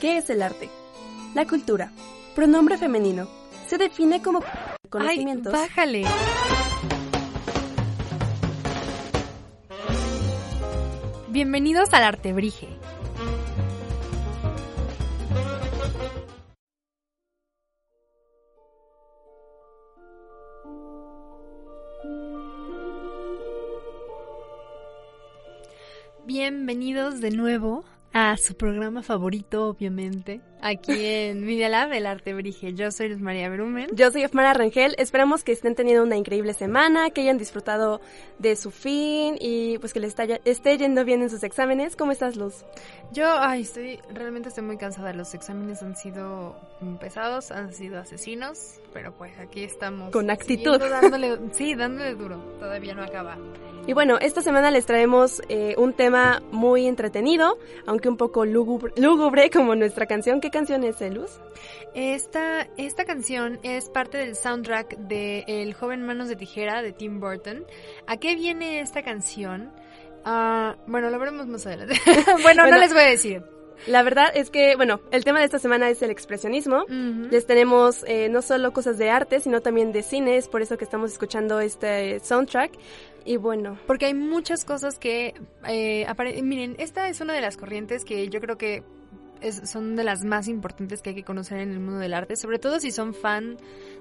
¿Qué es el arte? La cultura. Pronombre femenino. Se define como conocimientos. Ay, bájale. Bienvenidos al Artebrige. Bienvenidos de nuevo a su programa favorito, obviamente, aquí en Media Lab, el Arte Brige. Yo soy Luz María Brumen. Yo soy Efmara Rangel. Esperamos que estén teniendo una increíble semana, que hayan disfrutado de su fin y pues que les esté yendo bien en sus exámenes. ¿Cómo estás, Luz? Yo, ay, estoy, realmente estoy muy cansada. Los exámenes han sido pesados, han sido asesinos, pero pues aquí estamos. Con actitud. Dándole, sí, dándole duro. Todavía no acaba. Y bueno, esta semana les traemos eh, un tema muy entretenido, aunque un poco lúgubre, lúgubre como nuestra canción. ¿Qué canción es, Luz? Esta, esta canción es parte del soundtrack de El joven manos de tijera de Tim Burton. ¿A qué viene esta canción? Ah, bueno, lo veremos más adelante. bueno, no les voy a decir. La verdad es que, bueno, el tema de esta semana es el expresionismo. Les tenemos eh, no solo cosas de arte, sino también de cine, es por eso que estamos escuchando este soundtrack. Y bueno. Porque hay muchas cosas que eh, Miren, esta es una de las corrientes que yo creo que son de las más importantes que hay que conocer en el mundo del arte, sobre todo si son fan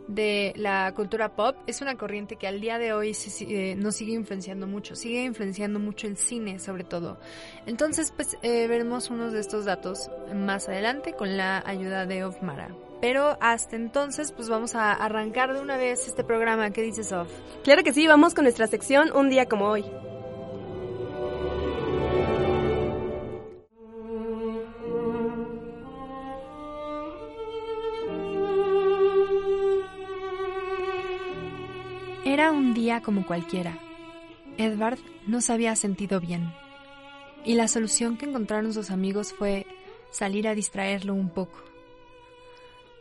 de la cultura pop. Es una corriente que al día de hoy eh, nos sigue influenciando mucho, sigue influenciando mucho el cine sobre todo. Entonces, pues eh, veremos unos de estos datos más adelante con la ayuda de Ofmara. Pero hasta entonces, pues vamos a arrancar de una vez este programa. ¿Qué dices, Of? Claro que sí, vamos con nuestra sección Un día como hoy. Era un día como cualquiera. Edward no se había sentido bien. Y la solución que encontraron sus amigos fue salir a distraerlo un poco.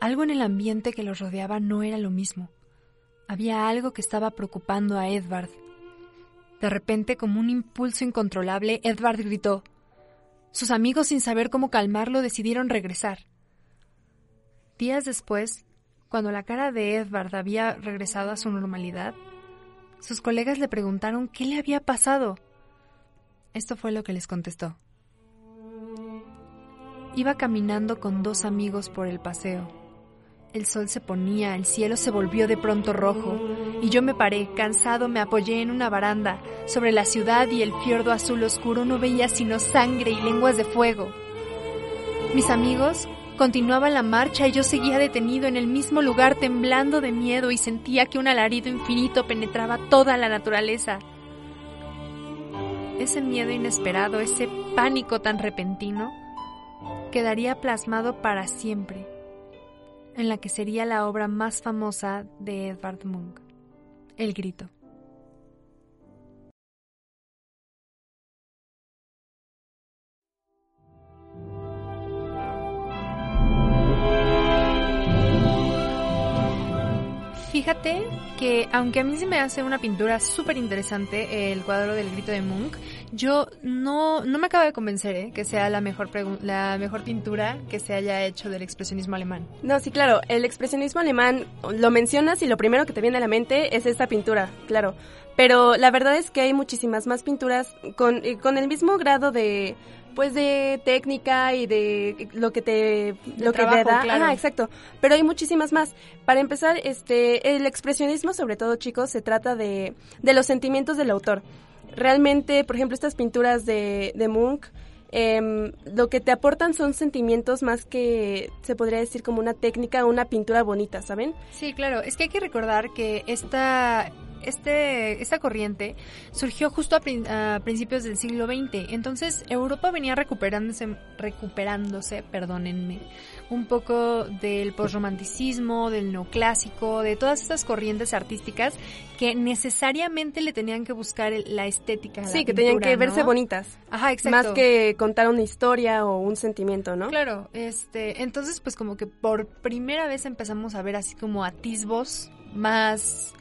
Algo en el ambiente que los rodeaba no era lo mismo. Había algo que estaba preocupando a Edward. De repente, como un impulso incontrolable, Edward gritó. Sus amigos, sin saber cómo calmarlo, decidieron regresar. Días después, cuando la cara de Edward había regresado a su normalidad, sus colegas le preguntaron qué le había pasado. Esto fue lo que les contestó. Iba caminando con dos amigos por el paseo. El sol se ponía, el cielo se volvió de pronto rojo, y yo me paré, cansado, me apoyé en una baranda. Sobre la ciudad y el fiordo azul oscuro no veía sino sangre y lenguas de fuego. Mis amigos Continuaba la marcha y yo seguía detenido en el mismo lugar temblando de miedo y sentía que un alarido infinito penetraba toda la naturaleza. Ese miedo inesperado, ese pánico tan repentino, quedaría plasmado para siempre en la que sería la obra más famosa de Edvard Munch, El Grito. Fíjate que aunque a mí se me hace una pintura súper interesante, el cuadro del grito de Munch, yo no, no me acaba de convencer ¿eh? que sea la mejor, la mejor pintura que se haya hecho del expresionismo alemán. No, sí, claro, el expresionismo alemán lo mencionas y lo primero que te viene a la mente es esta pintura, claro. Pero la verdad es que hay muchísimas más pinturas con, con el mismo grado de pues de técnica y de lo que te lo que te da claro. exacto pero hay muchísimas más para empezar este el expresionismo sobre todo chicos se trata de, de los sentimientos del autor realmente por ejemplo estas pinturas de, de Munch eh, lo que te aportan son sentimientos más que se podría decir como una técnica o una pintura bonita, ¿saben? Sí, claro. Es que hay que recordar que esta este, esta corriente surgió justo a, principios del siglo XX. Entonces Europa venía recuperándose, recuperándose, perdónenme, un poco del posromanticismo, del neoclásico, de todas estas corrientes artísticas que necesariamente le tenían que buscar la estética. sí, que tenían que verse bonitas. Ajá, exacto. Más que contar una historia o un sentimiento, ¿no? Claro, este, entonces pues como que por primera vez empezamos a ver así como atisbos más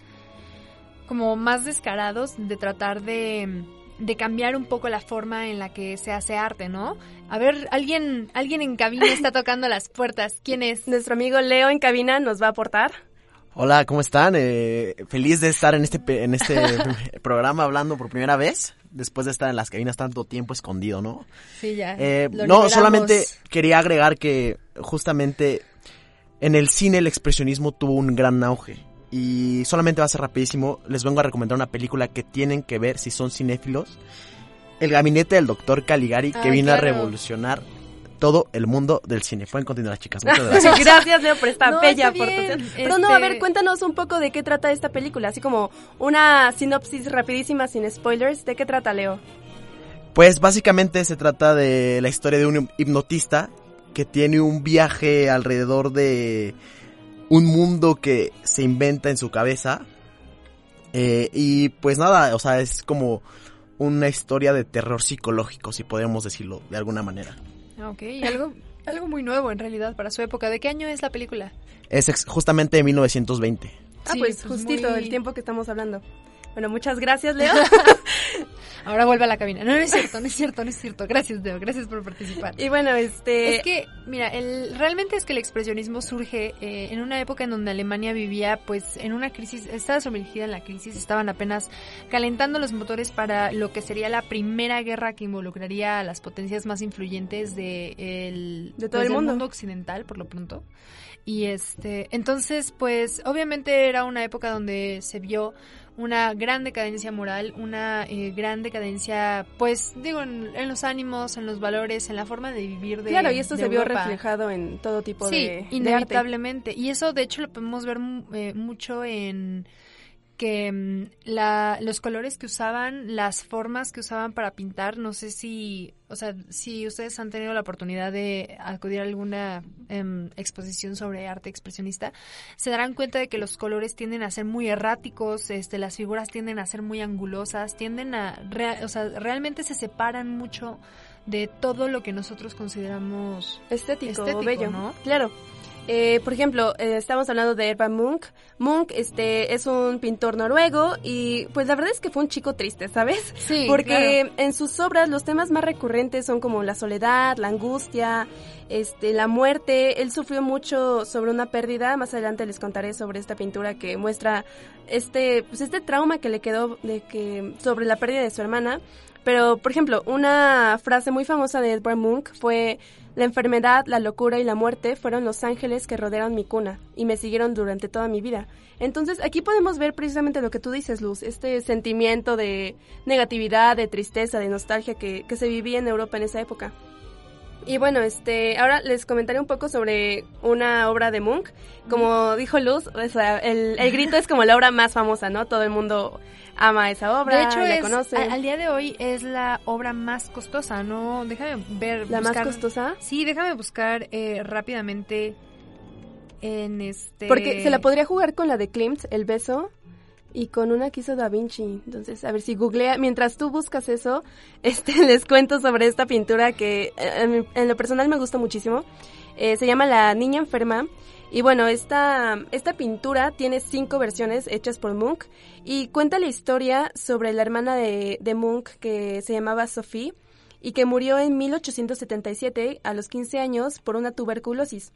como más descarados de tratar de, de cambiar un poco la forma en la que se hace arte, ¿no? A ver, alguien, alguien en cabina está tocando las puertas. ¿Quién es? Nuestro amigo Leo en cabina nos va a aportar. Hola, ¿cómo están? Eh, feliz de estar en este en este programa hablando por primera vez, después de estar en las cabinas tanto tiempo escondido, ¿no? Sí, ya. Eh, no, solamente quería agregar que justamente en el cine el expresionismo tuvo un gran auge. Y solamente va a ser rapidísimo. Les vengo a recomendar una película que tienen que ver si son cinéfilos. El gabinete del doctor Caligari, que vino a revolucionar todo el mundo del cine. Pueden continuar, chicas. Muchas gracias. gracias, Leo, por esta bella aportación. Pero no, a ver, este cuéntanos un poco de qué trata esta película. Así como una sinopsis rapidísima, sin spoilers. ¿De qué trata, Leo? Pues básicamente se trata de la historia de un hipnotista que tiene un viaje alrededor de un mundo que se inventa en su cabeza. Eh, y pues nada, o sea, es como una historia de terror psicológico, si podemos decirlo de alguna manera. Ok, algo, algo muy nuevo en realidad para su época. ¿De qué año es la película? Es justamente de 1920. Ah, pues, pues, justito el tiempo que estamos hablando. Bueno, muchas gracias, Leo. Ahora vuelve a la cabina. No, no es cierto, no es cierto, no es cierto. Gracias, Leo, gracias por participar. Y bueno, este... Es que, mira, el, realmente es que el expresionismo surge eh, en una época en donde Alemania vivía, pues, en una crisis, estaba sumergida en la crisis, estaban apenas calentando los motores para lo que sería la primera guerra que involucraría a las potencias más influyentes de, el, de todo pues, el mundo. mundo occidental, por lo pronto. Y este, entonces, pues, obviamente era una época donde se vio una gran decadencia moral, una eh, gran decadencia, pues digo, en, los ánimos, en los valores, en la forma de vivir de Claro, y esto se vio reflejado en todo tipo de Sí, inevitablemente. Y eso, de hecho, lo podemos ver eh, mucho en que mm, la, los colores que usaban, las formas que usaban para pintar, no sé si, o sea, si ustedes han tenido la oportunidad de acudir a alguna em, exposición sobre arte expresionista, se darán cuenta de que los colores tienden a ser muy erráticos, este, las figuras tienden a ser muy angulosas, tienden a, o sea, realmente se separan mucho de todo lo que nosotros consideramos estético, estético bello, ¿no? Claro. Eh, por ejemplo, eh, estamos hablando de Herman Munch. Munch este, es un pintor noruego y pues la verdad es que fue un chico triste, ¿sabes? Sí. Porque en sus obras los temas más recurrentes son como la soledad, la angustia, este, la muerte. Él sufrió mucho sobre una pérdida. Más adelante les contaré sobre esta pintura que muestra este, pues este trauma que le quedó de que sobre la pérdida de su hermana. Pero, por ejemplo, una frase muy famosa de Edvard Munch fue la enfermedad, la locura y la muerte fueron los ángeles que rodearon mi cuna y me siguieron durante toda mi vida. Entonces aquí podemos ver precisamente lo que tú dices, Luz, este sentimiento de negatividad, de tristeza, de nostalgia que, que se vivía en Europa en esa época. Y bueno, este, ahora les comentaré un poco sobre una obra de Munch. Como dijo Luz, o sea, el, el, grito es como la obra más famosa, ¿no? Todo el mundo ama esa obra, de hecho, la es, conoce. al día de hoy es la obra más costosa, ¿no? Déjame ver. ¿La buscar, más costosa? Sí, déjame buscar eh, rápidamente en este... Porque se la podría jugar con la de Klimt, El Beso y con una que hizo Da Vinci. Entonces, a ver si googlea, mientras tú buscas eso, este les cuento sobre esta pintura que eh, en, lo personal me gusta muchísimo. Eh, se llama La Niña Enferma. Y bueno, esta, esta pintura tiene cinco versiones hechas por Munch y cuenta la historia sobre la hermana de, de Munch que se llamaba Sophie y que murió en 1877 a los 15 años por una tuberculosis.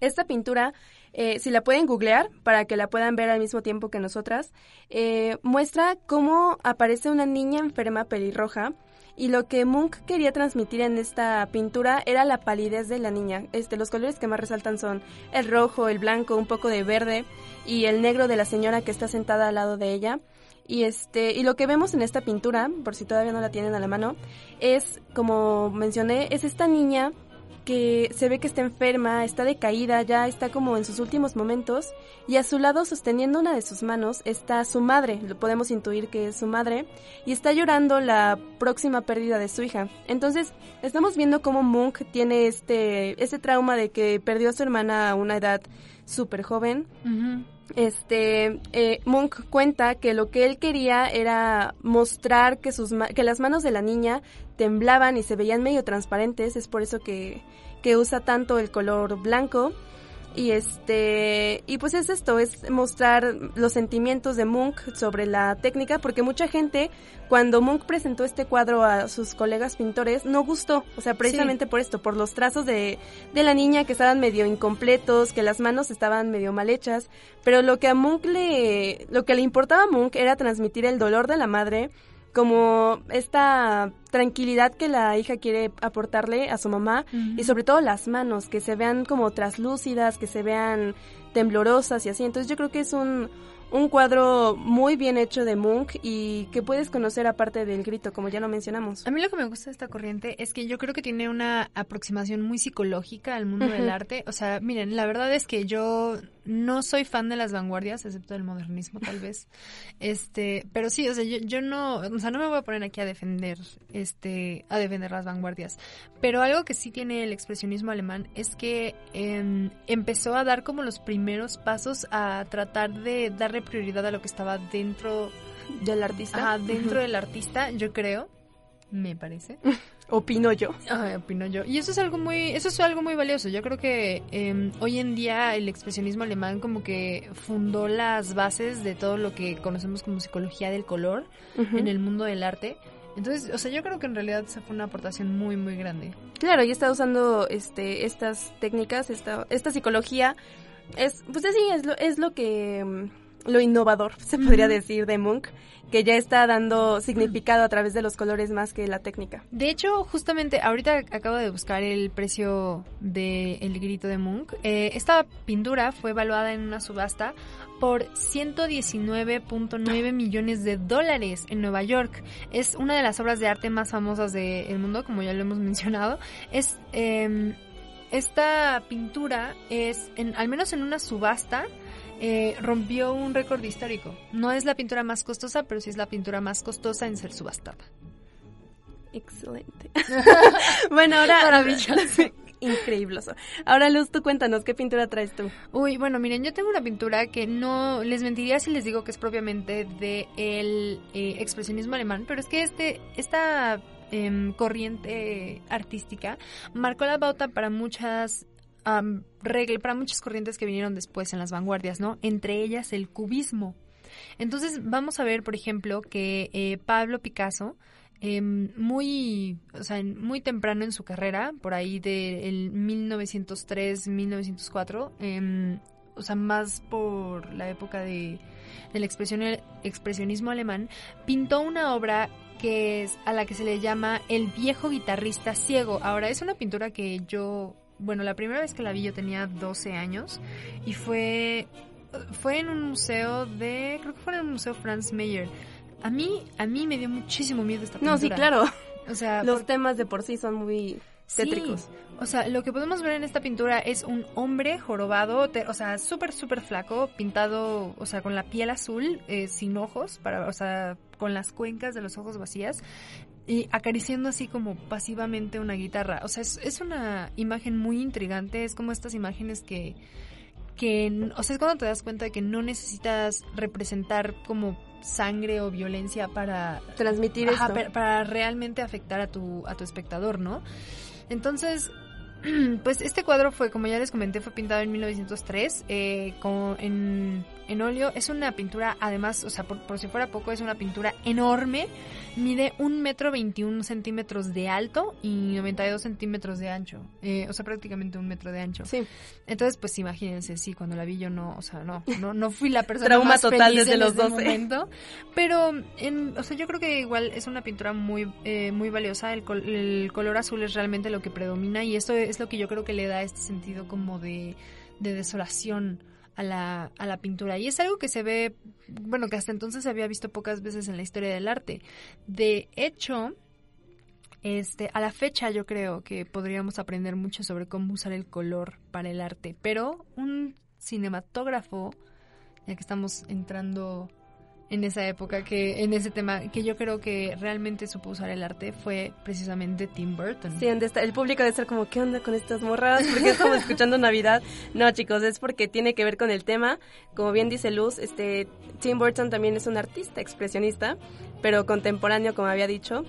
Esta pintura, eh, si la pueden googlear para que la puedan ver al mismo tiempo que nosotras, eh, muestra cómo aparece una niña enferma pelirroja y lo que Munch quería transmitir en esta pintura era la palidez de la niña. Este, los colores que más resaltan son el rojo, el blanco, un poco de verde y el negro de la señora que está sentada al lado de ella. Y este, y lo que vemos en esta pintura, por si todavía no la tienen a la mano, es, como mencioné, es esta niña que se ve que está enferma, está decaída, ya está como en sus últimos momentos, y a su lado, sosteniendo una de sus manos, está su madre, lo podemos intuir que es su madre, y está llorando la próxima pérdida de su hija. Entonces, estamos viendo cómo Munch tiene este, este trauma de que perdió a su hermana a una edad súper joven. Este, eh, Munch cuenta que lo que él quería era mostrar que, sus que las manos de la niña temblaban y se veían medio transparentes, es por eso que, que usa tanto el color blanco. Y este, y pues es esto, es mostrar los sentimientos de Munch sobre la técnica, porque mucha gente, cuando Munch presentó este cuadro a sus colegas pintores, no gustó, o sea, precisamente por esto, por los trazos de, de la niña que estaban medio incompletos, que las manos estaban medio mal hechas, pero lo que a Munch le, lo que le importaba a Munch era transmitir el dolor de la madre, como esta tranquilidad que la hija quiere aportarle a su mamá y sobre todo las manos, que se vean como traslúcidas, que se vean temblorosas y así. Entonces yo creo que es un, un cuadro muy bien hecho de Munch y que puedes conocer aparte del grito, como ya lo mencionamos. A mí lo que me gusta de esta corriente es que yo creo que tiene una aproximación muy psicológica al mundo del arte. O sea, miren, la verdad es que yo no soy fan de las vanguardias, excepto del modernismo tal vez. Este, pero sí, o sea, yo, yo no, o sea, no me voy a poner aquí a defender, este, a defender las vanguardias. Pero algo que sí tiene el expresionismo alemán es que em, empezó a dar como los primeros pasos a tratar de darle prioridad a lo que estaba dentro del artista. dentro del artista, yo creo, me parece. opino yo. opino yo. Y eso es algo muy, eso es algo muy valioso. Yo creo que em, hoy en día el expresionismo alemán como que fundó las bases de todo lo que conocemos como psicología del color en el mundo del arte. Entonces, o sea, yo creo que en realidad esa fue una aportación muy, muy grande. Claro, y está usando este, estas técnicas, esta, esta psicología. Es, pues así, es lo, es lo que em, lo innovador, se podría decir, de Munch, que ya está dando significado a través de los colores más que la técnica. De hecho, justamente ahorita acabo de buscar el precio del el grito de Munch. Eh, esta pintura fue evaluada en una subasta por 119.9 millones de dólares en Nueva York. Es una de las obras de arte más famosas del mundo, como ya lo hemos mencionado. Es em, esta pintura es, en, al menos en una subasta, eh, rompió un récord histórico. No es la pintura más costosa, pero sí es la pintura más costosa en ser subastada. Excelente. bueno, ahora... Maravilloso. Increíble. Ahora, Luz, tú cuéntanos, ¿qué pintura traes tú? Uy, bueno, miren, yo tengo una pintura que no les mentiría si les digo que es propiamente del de eh, expresionismo alemán, pero es que este, esta em, corriente artística marcó la pauta para muchas para muchas corrientes que vinieron después en las vanguardias, ¿no? Entre ellas el cubismo. Entonces vamos a ver, por ejemplo, que eh, Pablo Picasso, em, muy, o sea, muy temprano en su carrera, por ahí del 1903-1904, em, o sea, más por la época de, del expresionismo alemán, pintó una obra que es a la que se le llama El viejo guitarrista ciego. Ahora, es una pintura que yo bueno, la primera vez que la vi yo tenía 12 años y fue fue en un museo de creo que fue en el museo Franz Mayer. A mí a mí me dio muchísimo miedo esta pintura. No, sí, claro. O sea, los temas de por sí son muy tétricos. o sea, lo que podemos ver en esta pintura es un hombre jorobado, o sea, súper, súper flaco, pintado, o sea, con la piel azul, eh, sin ojos, para, o sea, con las cuencas de los ojos vacías, y acariciando así como pasivamente una guitarra. O sea, es, una imagen muy intrigante, es como estas imágenes que, que, o sea, es cuando te das cuenta de que no necesitas representar como sangre o violencia para transmitir esto. Para, realmente afectar a tu, a tu espectador, ¿no? Entonces, pues este cuadro fue, como ya les comenté, fue pintado en 1903 eh, con, en, en óleo. Es una pintura, además, o sea, por, por si fuera poco, es una pintura enorme. Mide un metro 21 centímetros de alto y 92 centímetros de ancho. Eh, o sea, prácticamente un metro de ancho. Sí. Entonces, pues imagínense, sí, cuando la vi yo no, o sea, no, no, no fui la persona Trauma más total feliz desde en los ese 12. momento. Pero, en, o sea, yo creo que igual es una pintura muy, eh, muy valiosa. El, col- el color azul es realmente lo que predomina y esto es lo que yo creo que le da este sentido como de, de desolación a la, a la pintura. Y es algo que se ve, bueno, que hasta entonces se había visto pocas veces en la historia del arte. De hecho, este, a la fecha yo creo que podríamos aprender mucho sobre cómo usar el color para el arte, pero un cinematógrafo, ya que estamos entrando en esa época, que en ese tema, que yo creo que realmente supo usar el arte fue precisamente Tim Burton. Sí, estar- el público debe estar como, ¿qué onda con estas morras? Porque estamos escuchando Navidad. No, chicos, es porque tiene que ver con el tema. Como bien dice Luz, este Tim Burton también es un artista expresionista, pero contemporáneo, como había dicho.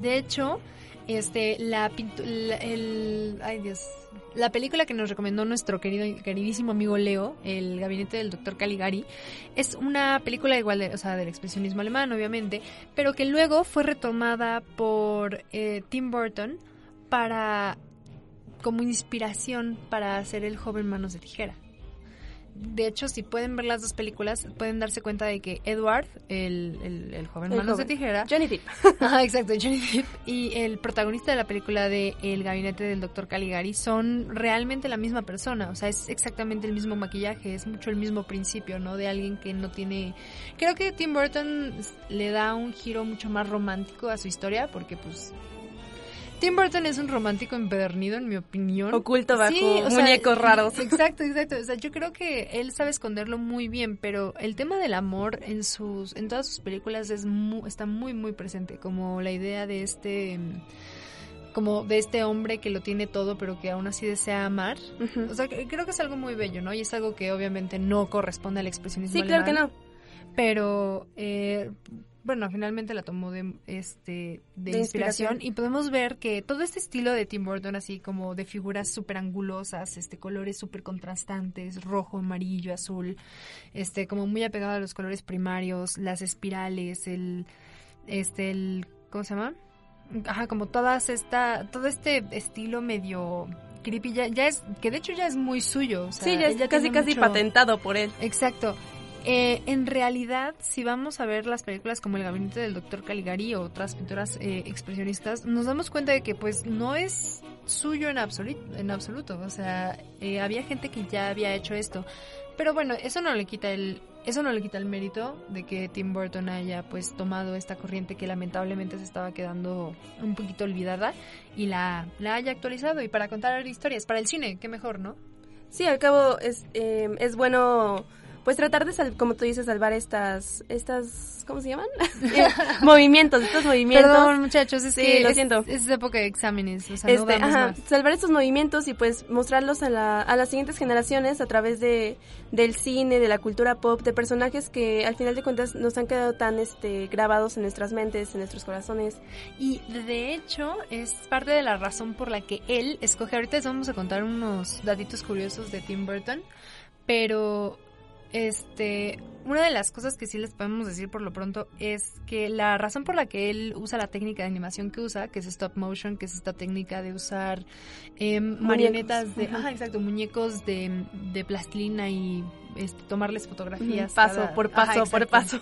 De hecho, este, la, la- el, ay Dios, la película que nos recomendó nuestro querido, queridísimo amigo Leo, El gabinete del doctor Caligari, es una película igual, de, o sea, del expresionismo alemán, obviamente, pero que luego fue retomada por eh, Tim Burton para, como inspiración para hacer El joven manos de tijera. De hecho, si pueden ver las dos películas, pueden darse cuenta de que Edward, el, el, el joven El manos joven. de tijera, Johnny Depp. Ajá, exacto, Johnny Depp y el protagonista de la película de El gabinete del doctor Caligari son realmente la misma persona, o sea, es exactamente el mismo maquillaje, es mucho el mismo principio, ¿no? De alguien que no tiene... Creo que Tim Burton le da un giro mucho más romántico a su historia porque pues... Tim Burton es un romántico empedernido, en mi opinión. Oculto bajo Sí, o sea, muñecos raros. Exacto, exacto. O sea, yo creo que él sabe esconderlo muy bien, pero el tema del amor en sus, en todas sus películas es mu- está muy, muy presente. Como la idea de este, como de este hombre que lo tiene todo, pero que aún así desea amar. O sea, creo que es algo muy bello, ¿no? Y es algo que obviamente no corresponde al expresionismo Sí, claro que no. Pero, eh, bueno, finalmente la tomó de, este, de, De inspiración. inspiración. y podemos ver que todo este estilo de Tim Burton, así como de figuras súper angulosas, este, colores súper contrastantes, rojo, amarillo, azul, este, como muy apegado a los colores primarios, las espirales, el, este, el, ¿cómo se llama? Ajá, como todas esta, todo este estilo medio creepy, ya, ya es, que de hecho ya es muy suyo. o sea, Sí, ya es casi casi mucho- patentado por él. Exacto. Eh, en realidad, si vamos a ver las películas como El gabinete del doctor Caligari o otras pinturas eh, expresionistas, nos damos cuenta de que pues no es suyo en, absoluto en absoluto. O sea, eh, había gente que ya había hecho esto. Pero bueno, eso no le quita el eso no le quita el mérito de que Tim Burton haya pues tomado esta corriente que lamentablemente se estaba quedando un poquito olvidada y la, la haya actualizado y para contar historias para el cine, qué mejor, ¿no? Sí, al cabo es, eh, es bueno pues tratar de, sal- como tú dices, salvar estas, estas, ¿cómo se llaman? Eh, movimientos, estos movimientos. Perdón, muchachos, es Sí, que lo es, siento. es época de exámenes, o sea, no Este, ajá, más. salvar estos movimientos y pues mostrarlos a, la- a las siguientes generaciones a través de del cine, de la cultura pop, de personajes que al final de cuentas nos han quedado tan este grabados en nuestras mentes, en nuestros corazones. Y de hecho, es parte de la razón por la que él escoge, ahorita les vamos a contar unos datitos curiosos de Tim Burton, pero este, una de las cosas que sí les podemos decir por lo pronto es que la razón por la que él usa la técnica de animación que usa, que es stop motion, que es esta técnica de usar eh, marionetas de, Ujú. ajá, exacto, muñecos de, de plastilina y este, tomarles fotografías. paso cada- por ajá, paso por paso.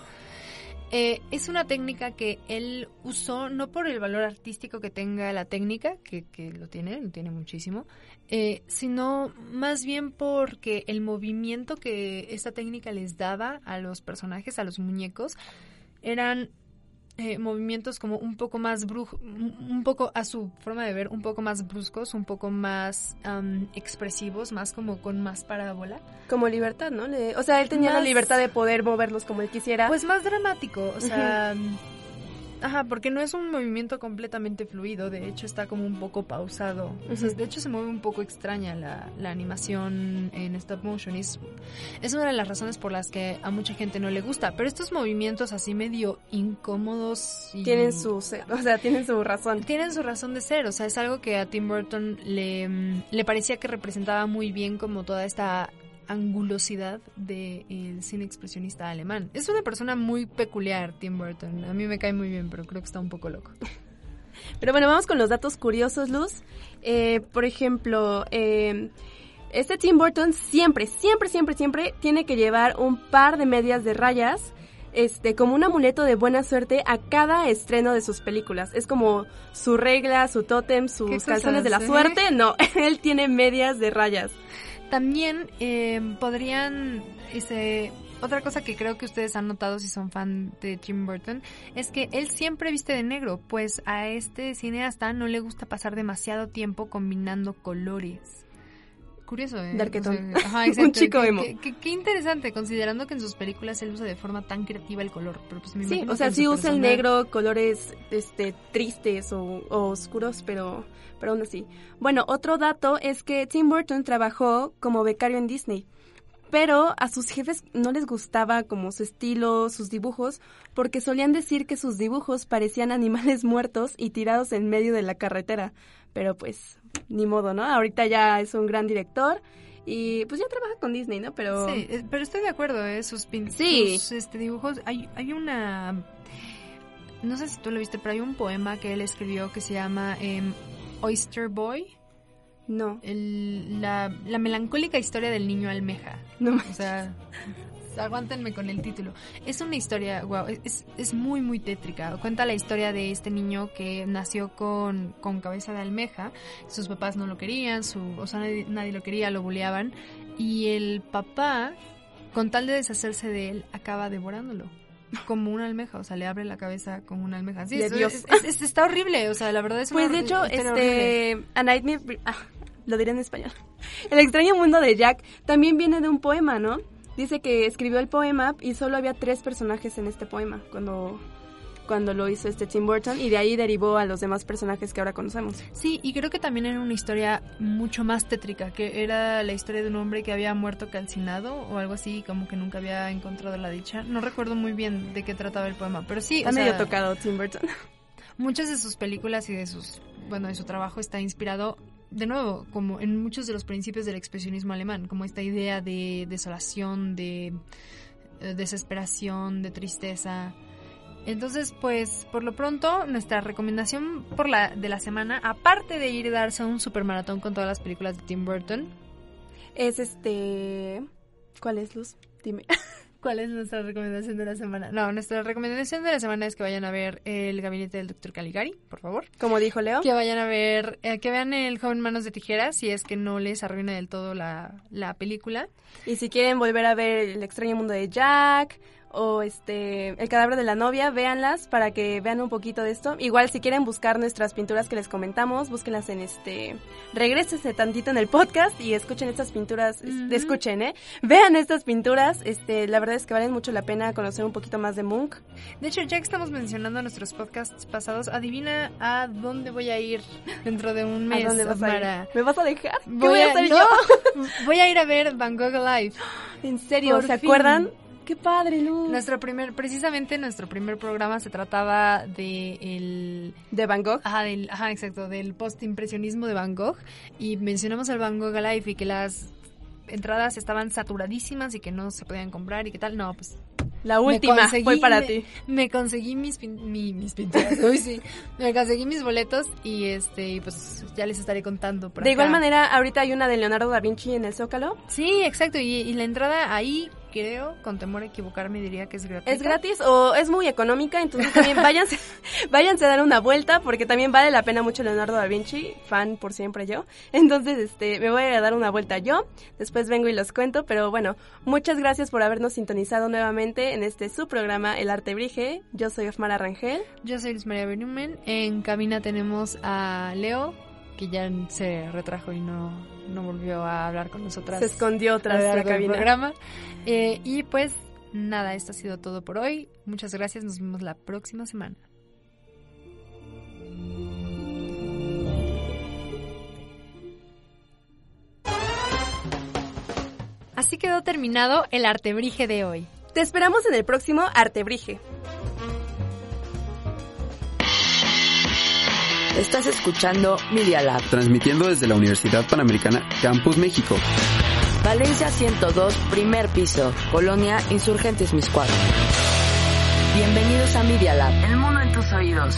Eh, es una técnica que él usó no por el valor artístico que tenga la técnica, que, que lo tiene, lo tiene muchísimo, eh, sino más bien porque el movimiento que esta técnica les daba a los personajes, a los muñecos, eran eh, movimientos como un poco más brujo, un poco a su forma de ver, un poco más bruscos, un poco más am, expresivos, más como con más parábola. Como libertad, ¿no? Le- o sea, él tenía la libertad de poder moverlos como él quisiera. Pues más dramático, o sea, Ajá, porque no es un movimiento completamente fluido, de hecho está como un poco pausado. de hecho se mueve un poco extraña la, la animación en stop motion. Y es, es, una de las razones por las que a mucha gente no le gusta. Pero estos movimientos así medio incómodos... tienen su, o sea, tienen su razón. Tienen su razón de ser, o sea, es algo que a Tim Burton le, le parecía que representaba muy bien como toda esta angulosidad del cine expresionista alemán. Es una persona muy peculiar, Tim Burton. A mí me cae muy bien, pero creo que está un poco loco. Pero bueno, vamos con los datos curiosos, Luz. Eh, por ejemplo, eh, este Tim Burton siempre, siempre, siempre, siempre tiene que llevar un par de medias de rayas este, como un amuleto de buena suerte a cada estreno de sus películas. Es como su regla, su tótem, sus calzones de la suerte. No, él tiene medias de rayas. También eh, podrían, este, otra cosa que creo que ustedes han notado si son fan de Tim Burton es que él siempre viste de negro, pues a este cineasta no le gusta pasar demasiado tiempo combinando colores. Curioso, ¿eh? Un chico emo. Qué, interesante, considerando que en sus películas él usa de forma tan creativa el color. Pero pues sí, o sea, sí usa el negro, colores este, tristes o, oscuros, pero, pero aún así. Bueno, otro dato es que Tim Burton trabajó como becario en Disney. Pero a sus jefes no les gustaba como su estilo, sus dibujos, porque solían decir que sus dibujos parecían animales muertos y tirados en medio de la carretera. Pero pues ni modo, ¿no? Ahorita ya es un gran director y pues ya trabaja con Disney, ¿no? Pero Sí, eh, pero estoy de acuerdo, ¿eh? Sus, pin sí. este, dibujos hay hay una no sé si tú lo viste, pero hay un poema que él escribió que se llama em, Oyster Boy. No. la, la melancólica historia del niño almeja. No. O sea, aguántenme con el título. Es una historia, wow, es, es muy, muy tétrica. Cuenta la historia de este niño que nació con, con cabeza de almeja. Sus papás no lo querían, su, o sea, nadie, lo quería, lo buleaban. Y el papá, con tal de deshacerse de él, acaba devorándolo como una almeja, o sea, le abre la cabeza como una almeja. Sí, es, está horrible, o sea, la verdad es Pues de hecho, este A Nightmare ah, lo diré en español. El extraño mundo de Jack también viene de un poema, ¿no? Dice que escribió el poema y solo había tres personajes en este poema cuando cuando lo hizo este Tim Burton y de ahí derivó a los demás personajes que ahora conocemos. Sí, y creo que también era una historia mucho más tétrica, que era la historia de un hombre que había muerto calcinado o algo así, como que nunca había encontrado la dicha. No recuerdo muy bien de qué trataba el poema, pero sí. Ha medio tocado Tim Burton. Muchas de sus películas y de sus, bueno, de su trabajo está inspirado de nuevo, como en muchos de los principios del expresionismo alemán, como esta idea de desolación, de eh, desesperación, de tristeza. Entonces, pues, por lo pronto, nuestra recomendación por la, de la semana, aparte de ir y darse un supermaratón con todas las películas de Tim Burton, es este... ¿Cuál es, Luz? Dime. ¿Cuál es nuestra recomendación de la semana? No, nuestra recomendación de la semana es que vayan a ver el gabinete del Dr. Caligari, por favor. Como dijo Leo. Que vayan a ver, eh, que vean el joven Manos de Tijeras, si es que no les arruina del todo la, la película. Y si quieren volver a ver El extraño mundo de Jack, o este El cadáver de la novia, véanlas para que vean un poquito de esto. Igual si quieren buscar nuestras pinturas que les comentamos, búsquenlas en este regresense tantito en el podcast y escuchen estas pinturas, escuchen, ¿eh? Vean estas pinturas, este la verdad es que valen mucho la pena conocer un poquito más de Munch. De hecho, ya que estamos mencionando nuestros podcasts pasados, adivina a dónde voy a ir dentro de un mes. ¿A dónde vas a ir? ¿Me vas a dejar? ¿Qué voy, a, hacer yo? voy a ir a ver Van Gogh Live. ¿En serio? ¿Se acuerdan? Qué padre, Luz. Nuestro primer, precisamente nuestro primer programa se trataba de el... ¿De Van Gogh? Ajá, del, ajá, exacto, del post-impresionismo de Van Gogh. Y mencionamos al Van Gogh Alive y que las entradas estaban saturadísimas y que no se podían comprar y qué tal. No, pues la última fue para ti. Me conseguí mis, mis pinturas. Uy, sí. Me conseguí mis boletos y este pues ya les estaré contando. de igual manera, ahorita hay una de Leonardo da Vinci en el Zócalo. Sí, exacto. y la entrada ahí creo, con temor a equivocarme, diría que es gratis. Es gratis o es muy económica, entonces también váyanse, váyanse a dar una vuelta porque también vale la pena mucho Leonardo da Vinci, fan por siempre yo. Entonces, este, me voy a dar una vuelta yo, después vengo y los cuento, pero bueno, muchas gracias por habernos sintonizado nuevamente en este su programa El Arte Brige. Yo soy Osmara Rangel. Yo soy Luis María Benumen. En cabina tenemos a Leo, que ya se retrajo y no, no volvió a hablar con nosotras. Se escondió otra vez del programa. Eh, y pues nada, esto ha sido todo por hoy. Muchas gracias, nos vemos la próxima semana. Así quedó terminado el artebrige de hoy. Te esperamos en el próximo artebrige. Estás escuchando Media Lab. Transmitiendo desde la Universidad Panamericana Campus México. Valencia 102, primer piso. Colonia Insurgentes Miscuadro. Bienvenidos a Media Lab. El mundo en tus oídos.